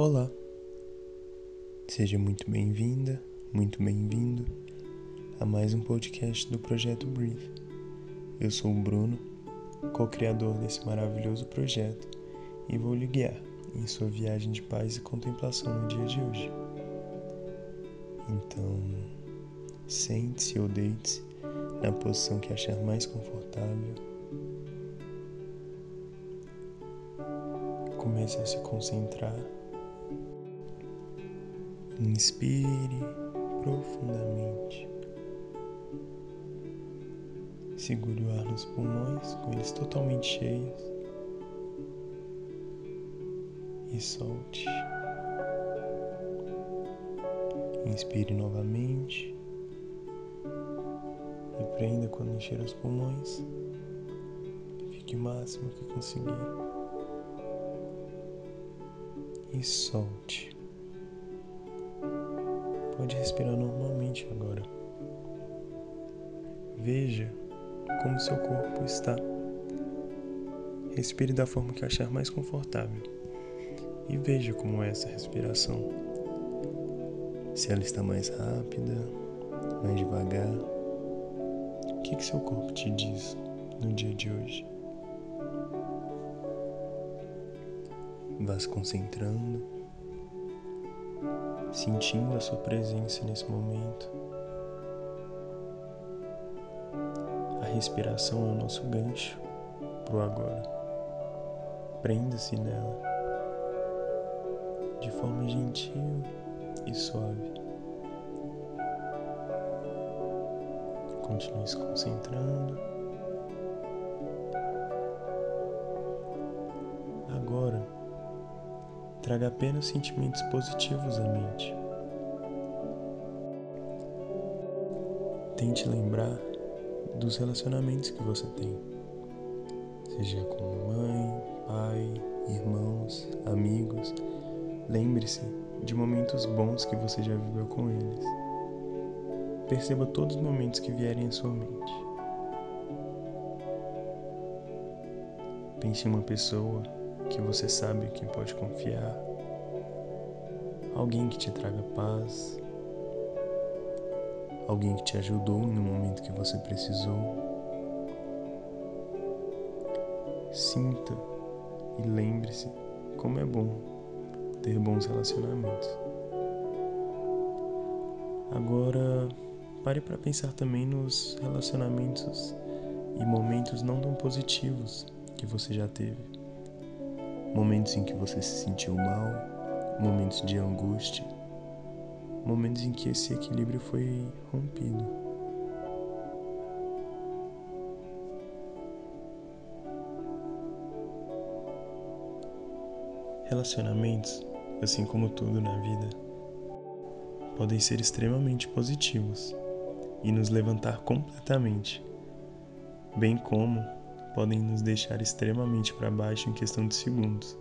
Olá, seja muito bem-vinda, muito bem-vindo a mais um podcast do projeto Breathe. Eu sou o Bruno, co-criador desse maravilhoso projeto, e vou lhe guiar em sua viagem de paz e contemplação no dia de hoje. Então, sente-se ou deite-se na posição que achar mais confortável. Comece a se concentrar. Inspire profundamente. Segure o ar nos pulmões com eles totalmente cheios. E solte. Inspire novamente. E prenda quando encher os pulmões. Fique o máximo que conseguir. E solte. Pode respirar normalmente agora. Veja como seu corpo está. Respire da forma que achar mais confortável. E veja como é essa respiração. Se ela está mais rápida, mais devagar. O que, que seu corpo te diz no dia de hoje? Vá se concentrando, sentindo a sua presença nesse momento. A respiração é o nosso gancho pro agora. Prenda-se nela de forma gentil e suave. Continue se concentrando. Traga apenas sentimentos positivos à mente. Tente lembrar dos relacionamentos que você tem, seja com mãe, pai, irmãos, amigos. Lembre-se de momentos bons que você já viveu com eles. Perceba todos os momentos que vierem à sua mente. Pense em uma pessoa que você sabe que pode confiar, alguém que te traga paz, alguém que te ajudou no momento que você precisou. Sinta e lembre-se como é bom ter bons relacionamentos. Agora, pare para pensar também nos relacionamentos e momentos não tão positivos que você já teve. Momentos em que você se sentiu mal, momentos de angústia, momentos em que esse equilíbrio foi rompido. Relacionamentos, assim como tudo na vida, podem ser extremamente positivos e nos levantar completamente, bem como podem nos deixar extremamente para baixo em questão de segundos.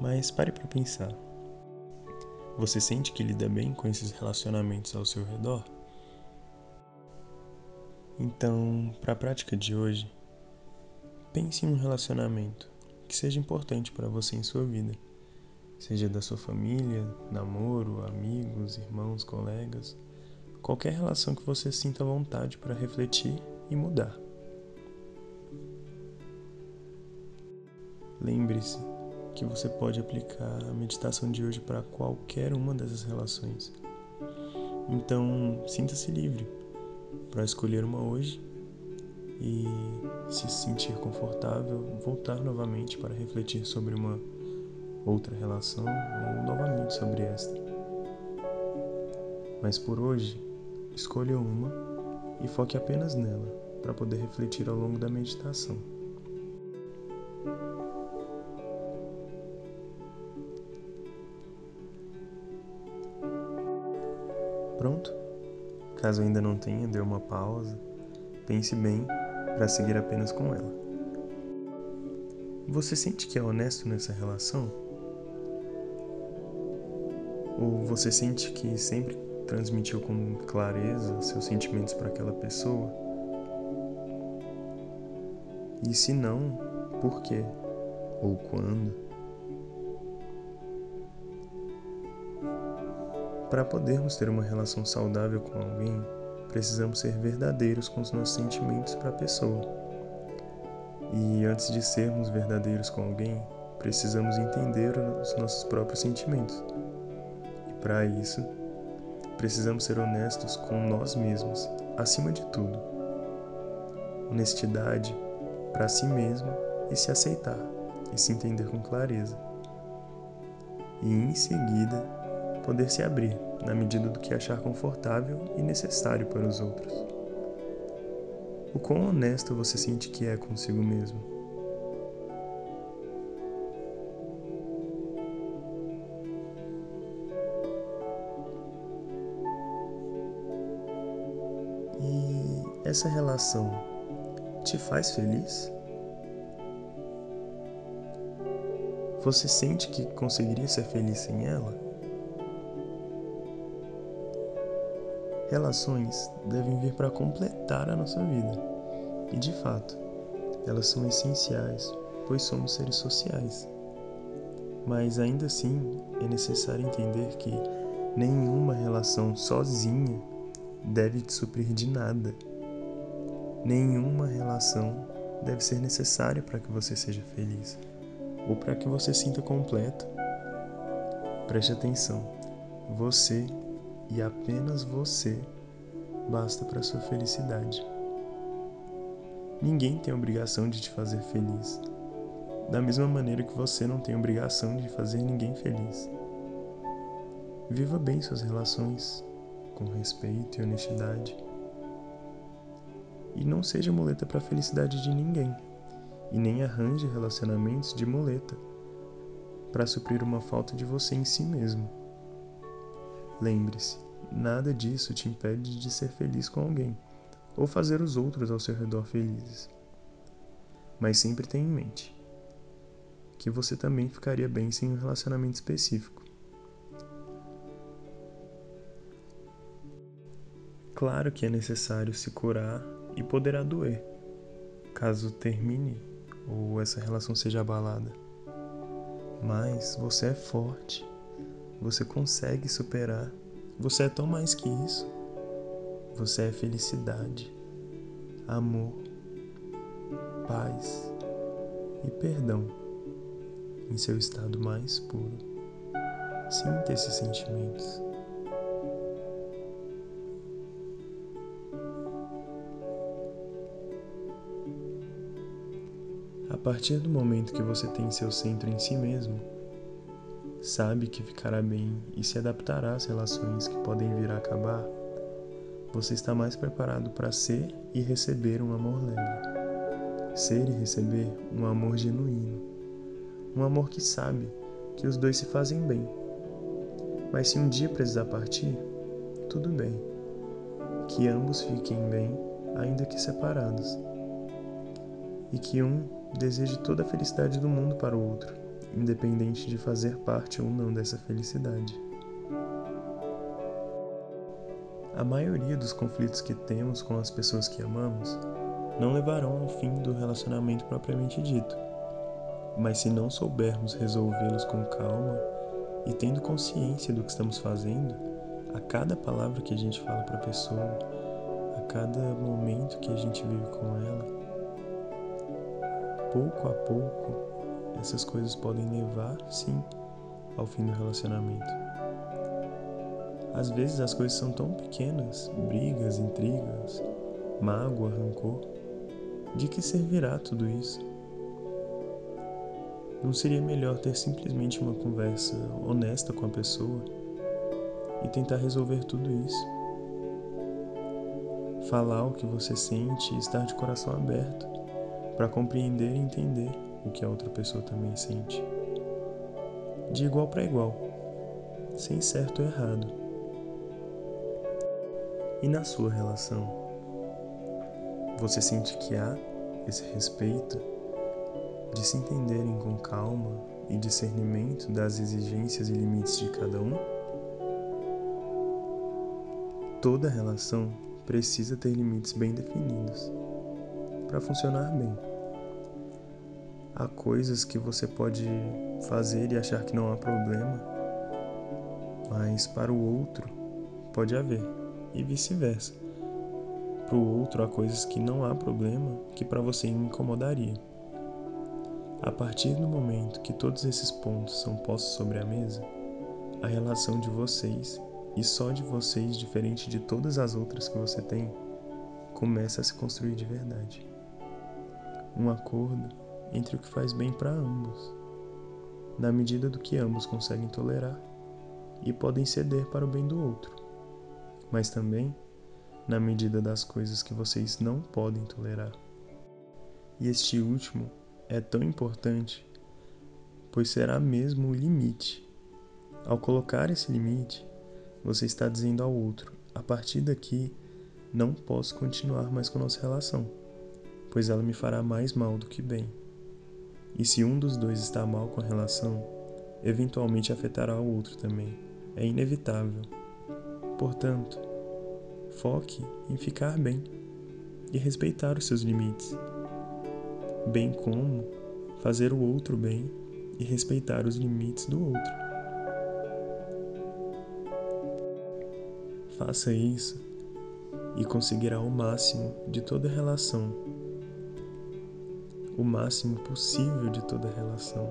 Mas pare para pensar. Você sente que lida bem com esses relacionamentos ao seu redor? Então, para a prática de hoje, pense em um relacionamento que seja importante para você em sua vida, seja da sua família, namoro, amigos, irmãos, colegas, qualquer relação que você sinta vontade para refletir e mudar. Lembre-se que você pode aplicar a meditação de hoje para qualquer uma dessas relações. Então, sinta-se livre para escolher uma hoje e se sentir confortável, voltar novamente para refletir sobre uma outra relação ou novamente sobre esta. Mas por hoje, escolha uma e foque apenas nela para poder refletir ao longo da meditação. Pronto? Caso ainda não tenha, dê uma pausa, pense bem para seguir apenas com ela. Você sente que é honesto nessa relação? Ou você sente que sempre transmitiu com clareza seus sentimentos para aquela pessoa? E se não, por quê? Ou quando? Para podermos ter uma relação saudável com alguém, precisamos ser verdadeiros com os nossos sentimentos para a pessoa. E antes de sermos verdadeiros com alguém, precisamos entender os nossos próprios sentimentos. E para isso, precisamos ser honestos com nós mesmos, acima de tudo. Honestidade para si mesmo e se aceitar e se entender com clareza. E em seguida, poder se abrir na medida do que achar confortável e necessário para os outros. O quão honesto você sente que é consigo mesmo? E essa relação te faz feliz? Você sente que conseguiria ser feliz sem ela? Relações devem vir para completar a nossa vida. E de fato, elas são essenciais, pois somos seres sociais. Mas ainda assim, é necessário entender que nenhuma relação sozinha deve te suprir de nada. Nenhuma relação deve ser necessária para que você seja feliz ou para que você sinta completo. Preste atenção. Você e apenas você basta para sua felicidade. Ninguém tem obrigação de te fazer feliz, da mesma maneira que você não tem obrigação de fazer ninguém feliz. Viva bem suas relações, com respeito e honestidade. E não seja muleta para a felicidade de ninguém, e nem arranje relacionamentos de muleta para suprir uma falta de você em si mesmo. Lembre-se, nada disso te impede de ser feliz com alguém ou fazer os outros ao seu redor felizes. Mas sempre tenha em mente que você também ficaria bem sem um relacionamento específico. Claro que é necessário se curar e poderá doer, caso termine ou essa relação seja abalada. Mas você é forte você consegue superar. Você é tão mais que isso. Você é felicidade, amor, paz e perdão em seu estado mais puro. Sinta esses sentimentos. A partir do momento que você tem seu centro em si mesmo, sabe que ficará bem e se adaptará às relações que podem vir a acabar, você está mais preparado para ser e receber um amor leve. Ser e receber um amor genuíno. Um amor que sabe que os dois se fazem bem. Mas se um dia precisar partir, tudo bem. Que ambos fiquem bem, ainda que separados. E que um deseje toda a felicidade do mundo para o outro independente de fazer parte ou não dessa felicidade. A maioria dos conflitos que temos com as pessoas que amamos não levarão ao fim do relacionamento propriamente dito, mas se não soubermos resolvê-los com calma e tendo consciência do que estamos fazendo, a cada palavra que a gente fala para a pessoa, a cada momento que a gente vive com ela, pouco a pouco essas coisas podem levar, sim, ao fim do relacionamento. Às vezes as coisas são tão pequenas brigas, intrigas, mágoa, rancor. De que servirá tudo isso? Não seria melhor ter simplesmente uma conversa honesta com a pessoa e tentar resolver tudo isso? Falar o que você sente e estar de coração aberto para compreender e entender o que a outra pessoa também sente. De igual para igual, sem certo ou errado. E na sua relação, você sente que há esse respeito de se entenderem com calma e discernimento das exigências e limites de cada um? Toda relação precisa ter limites bem definidos para funcionar bem. Há coisas que você pode fazer e achar que não há problema, mas para o outro pode haver, e vice-versa. Para o outro há coisas que não há problema que para você incomodaria. A partir do momento que todos esses pontos são postos sobre a mesa, a relação de vocês e só de vocês, diferente de todas as outras que você tem, começa a se construir de verdade. Um acordo entre o que faz bem para ambos, na medida do que ambos conseguem tolerar e podem ceder para o bem do outro, mas também na medida das coisas que vocês não podem tolerar. E este último é tão importante, pois será mesmo o limite. Ao colocar esse limite, você está dizendo ao outro: a partir daqui, não posso continuar mais com nossa relação, pois ela me fará mais mal do que bem. E se um dos dois está mal com a relação, eventualmente afetará o outro também. É inevitável. Portanto, foque em ficar bem e respeitar os seus limites bem como fazer o outro bem e respeitar os limites do outro. Faça isso e conseguirá o máximo de toda relação, o máximo possível de toda relação,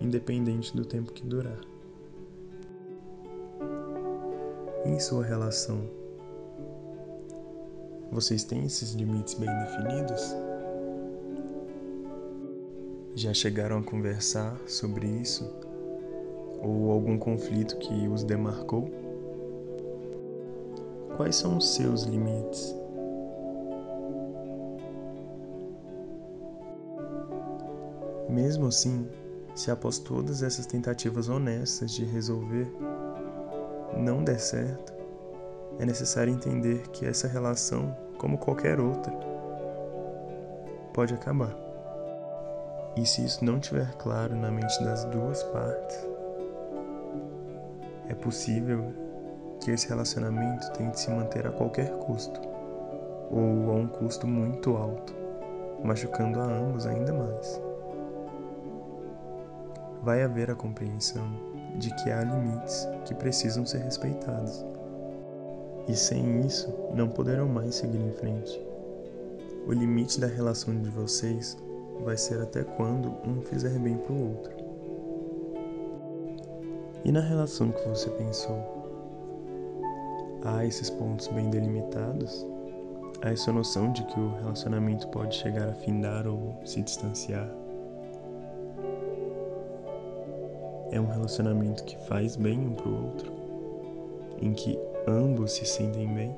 independente do tempo que durar. Em sua relação, vocês têm esses limites bem definidos? Já chegaram a conversar sobre isso? Ou algum conflito que os demarcou? Quais são os seus limites? Mesmo assim, se após todas essas tentativas honestas de resolver não der certo, é necessário entender que essa relação, como qualquer outra, pode acabar. E se isso não estiver claro na mente das duas partes, é possível que esse relacionamento tente se manter a qualquer custo, ou a um custo muito alto, machucando a ambos ainda mais. Vai haver a compreensão de que há limites que precisam ser respeitados, e sem isso não poderão mais seguir em frente. O limite da relação de vocês vai ser até quando um fizer bem para o outro. E na relação que você pensou, há esses pontos bem delimitados? Há essa noção de que o relacionamento pode chegar a findar ou se distanciar? É um relacionamento que faz bem um para o outro, em que ambos se sentem bem?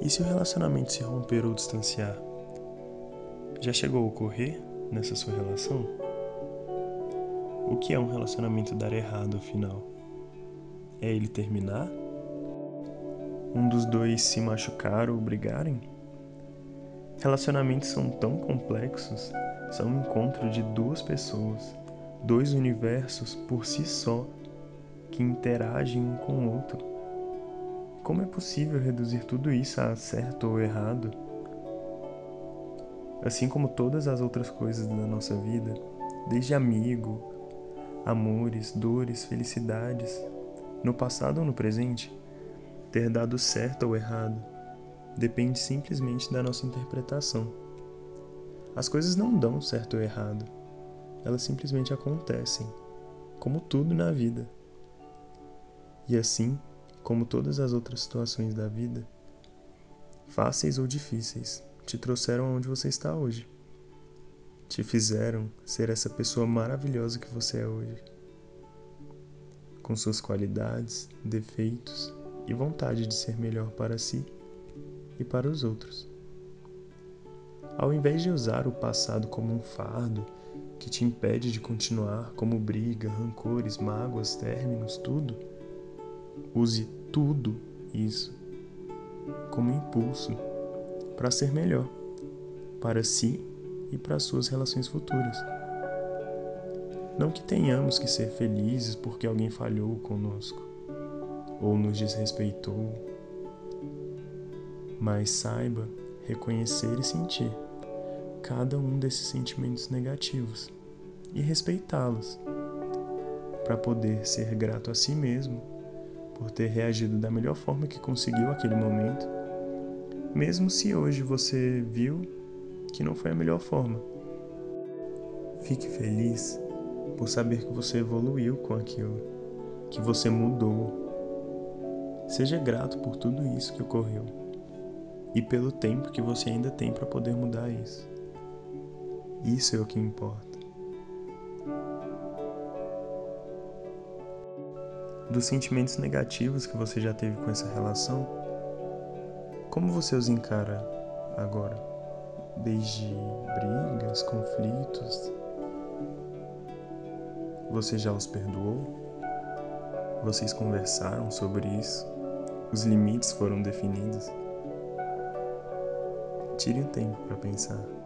E se o relacionamento se romper ou distanciar? Já chegou a ocorrer nessa sua relação? O que é um relacionamento dar errado afinal? É ele terminar? Um dos dois se machucar ou brigarem? Relacionamentos são tão complexos, são um encontro de duas pessoas, dois universos por si só, que interagem um com o outro como é possível reduzir tudo isso a certo ou errado? Assim como todas as outras coisas da nossa vida, desde amigo, amores, dores, felicidades, no passado ou no presente, ter dado certo ou errado depende simplesmente da nossa interpretação. As coisas não dão certo ou errado, elas simplesmente acontecem, como tudo na vida. E assim, como todas as outras situações da vida, fáceis ou difíceis, te trouxeram aonde você está hoje. Te fizeram ser essa pessoa maravilhosa que você é hoje. Com suas qualidades, defeitos e vontade de ser melhor para si e para os outros. Ao invés de usar o passado como um fardo que te impede de continuar, como briga, rancores, mágoas, términos, tudo, Use tudo isso como impulso para ser melhor para si e para suas relações futuras. Não que tenhamos que ser felizes porque alguém falhou conosco ou nos desrespeitou, mas saiba reconhecer e sentir cada um desses sentimentos negativos e respeitá-los, para poder ser grato a si mesmo por ter reagido da melhor forma que conseguiu aquele momento, mesmo se hoje você viu que não foi a melhor forma. Fique feliz por saber que você evoluiu com aquilo, que você mudou. Seja grato por tudo isso que ocorreu e pelo tempo que você ainda tem para poder mudar isso. Isso é o que importa. Dos sentimentos negativos que você já teve com essa relação, como você os encara agora? Desde brigas, conflitos? Você já os perdoou? Vocês conversaram sobre isso? Os limites foram definidos? Tire um tempo para pensar.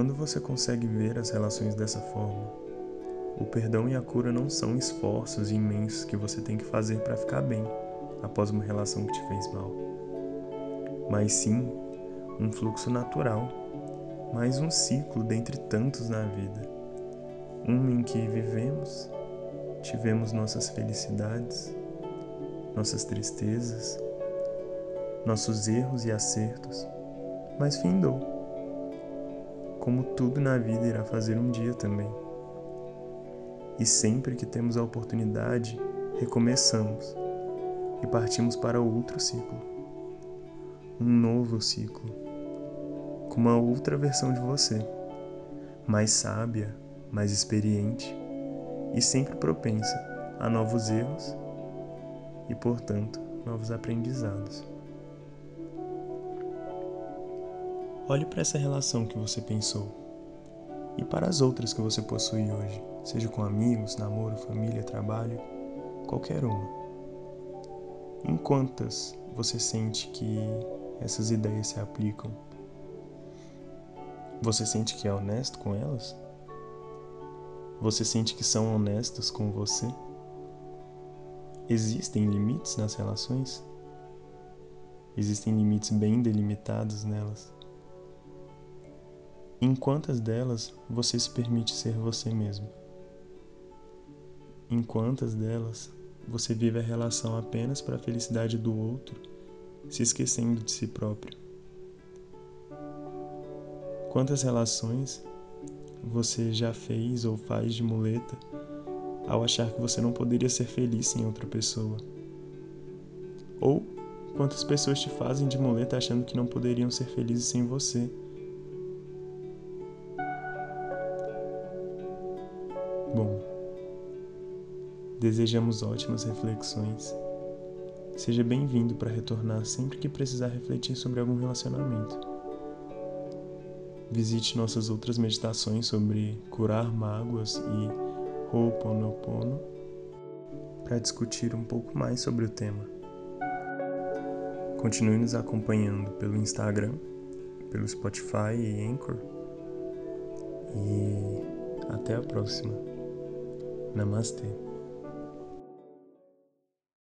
Quando você consegue ver as relações dessa forma, o perdão e a cura não são esforços imensos que você tem que fazer para ficar bem após uma relação que te fez mal, mas sim um fluxo natural, mais um ciclo dentre tantos na vida. Um em que vivemos, tivemos nossas felicidades, nossas tristezas, nossos erros e acertos, mas findou como tudo na vida irá fazer um dia também. E sempre que temos a oportunidade, recomeçamos e partimos para outro ciclo. Um novo ciclo, com uma outra versão de você, mais sábia, mais experiente e sempre propensa a novos erros e, portanto, novos aprendizados. Olhe para essa relação que você pensou e para as outras que você possui hoje, seja com amigos, namoro, família, trabalho, qualquer uma. Em quantas você sente que essas ideias se aplicam? Você sente que é honesto com elas? Você sente que são honestas com você? Existem limites nas relações? Existem limites bem delimitados nelas? Em quantas delas você se permite ser você mesmo? Em quantas delas você vive a relação apenas para a felicidade do outro, se esquecendo de si próprio? Quantas relações você já fez ou faz de muleta ao achar que você não poderia ser feliz sem outra pessoa? Ou quantas pessoas te fazem de muleta achando que não poderiam ser felizes sem você? Bom, desejamos ótimas reflexões. Seja bem-vindo para retornar sempre que precisar refletir sobre algum relacionamento. Visite nossas outras meditações sobre curar mágoas e Ho'oponopono para discutir um pouco mais sobre o tema. Continue nos acompanhando pelo Instagram, pelo Spotify e Anchor. E até a próxima. नमस्ते।